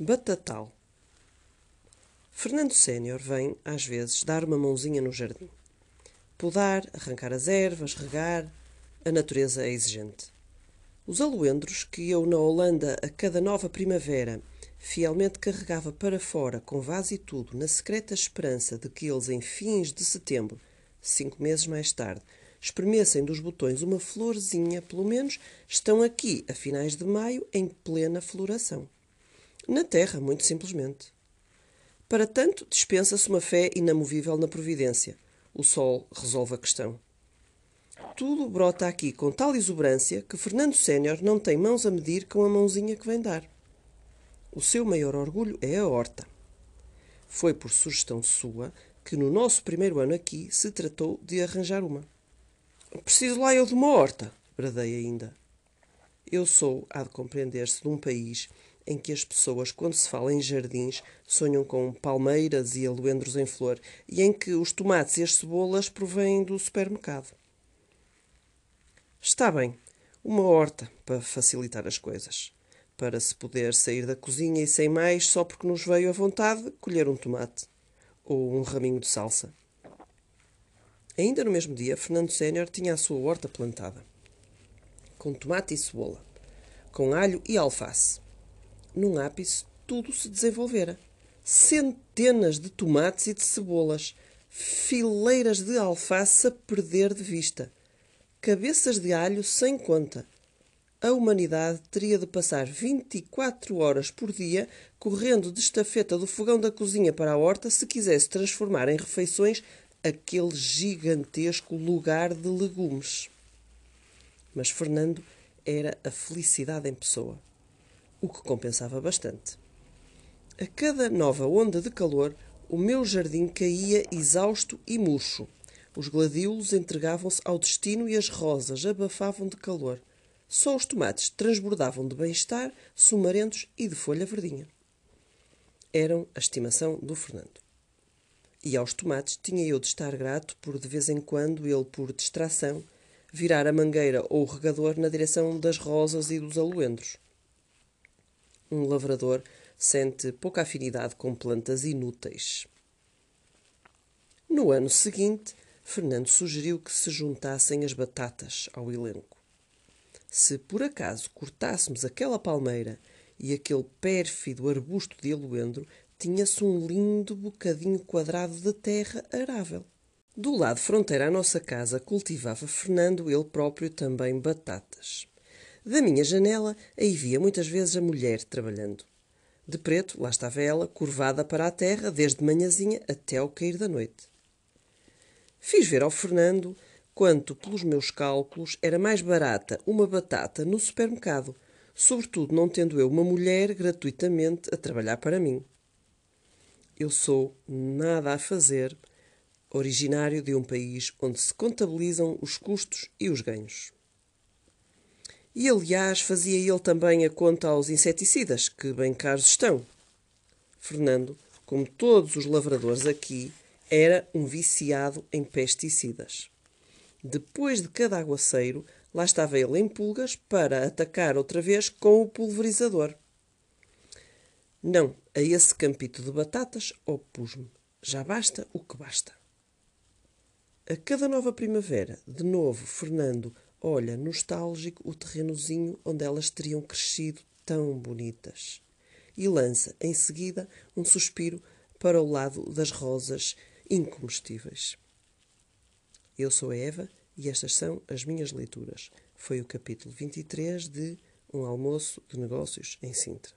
Batatal. Fernando Sénior vem, às vezes, dar uma mãozinha no jardim. Podar, arrancar as ervas, regar. A natureza é exigente. Os aloendros que eu, na Holanda, a cada nova primavera, fielmente carregava para fora, com vaso e tudo, na secreta esperança de que eles, em fins de setembro, cinco meses mais tarde, espremessem dos botões uma florzinha, pelo menos, estão aqui, a finais de maio, em plena floração. Na Terra, muito simplesmente. Para tanto, dispensa-se uma fé inamovível na providência. O Sol resolve a questão. Tudo brota aqui com tal exuberância que Fernando Sénior não tem mãos a medir com a mãozinha que vem dar. O seu maior orgulho é a horta. Foi por sugestão sua que no nosso primeiro ano aqui se tratou de arranjar uma. Preciso lá eu de uma horta, bradei ainda. Eu sou, há de compreender-se, de um país em que as pessoas, quando se fala em jardins, sonham com palmeiras e aloendros em flor, e em que os tomates e as cebolas provêm do supermercado. Está bem, uma horta para facilitar as coisas. Para se poder sair da cozinha e sem mais, só porque nos veio a vontade, colher um tomate. Ou um raminho de salsa. Ainda no mesmo dia, Fernando Sénior tinha a sua horta plantada. Com tomate e cebola. Com alho e alface num ápice, tudo se desenvolvera. Centenas de tomates e de cebolas, fileiras de alface a perder de vista, cabeças de alho sem conta. A humanidade teria de passar 24 horas por dia correndo de estafeta do fogão da cozinha para a horta se quisesse transformar em refeições aquele gigantesco lugar de legumes. Mas Fernando era a felicidade em pessoa o que compensava bastante. A cada nova onda de calor, o meu jardim caía exausto e murcho. Os gladiolos entregavam-se ao destino e as rosas abafavam de calor. Só os tomates transbordavam de bem-estar, sumarentos e de folha verdinha. Eram a estimação do Fernando. E aos tomates tinha eu de estar grato por, de vez em quando, ele, por distração, virar a mangueira ou o regador na direção das rosas e dos aloendros um lavrador sente pouca afinidade com plantas inúteis. No ano seguinte, Fernando sugeriu que se juntassem as batatas ao elenco. Se por acaso cortássemos aquela palmeira e aquele pérfido arbusto de aloendro, tinha-se um lindo bocadinho quadrado de terra arável. Do lado fronteira à nossa casa cultivava Fernando ele próprio também batatas. Da minha janela, aí via muitas vezes a mulher trabalhando. De preto, lá estava ela, curvada para a terra, desde manhãzinha até ao cair da noite. Fiz ver ao Fernando quanto, pelos meus cálculos, era mais barata uma batata no supermercado, sobretudo não tendo eu uma mulher gratuitamente a trabalhar para mim. Eu sou nada a fazer, originário de um país onde se contabilizam os custos e os ganhos. E, aliás, fazia ele também a conta aos inseticidas, que bem caros estão. Fernando, como todos os lavradores aqui, era um viciado em pesticidas. Depois de cada aguaceiro, lá estava ele em pulgas para atacar outra vez com o pulverizador. Não, a esse campito de batatas opus-me. Já basta o que basta. A cada nova primavera, de novo, Fernando olha nostálgico o terrenozinho onde elas teriam crescido tão bonitas. E lança, em seguida, um suspiro para o lado das rosas incomestíveis. Eu sou a Eva e estas são as minhas leituras. Foi o capítulo 23 de Um Almoço de Negócios em Sintra.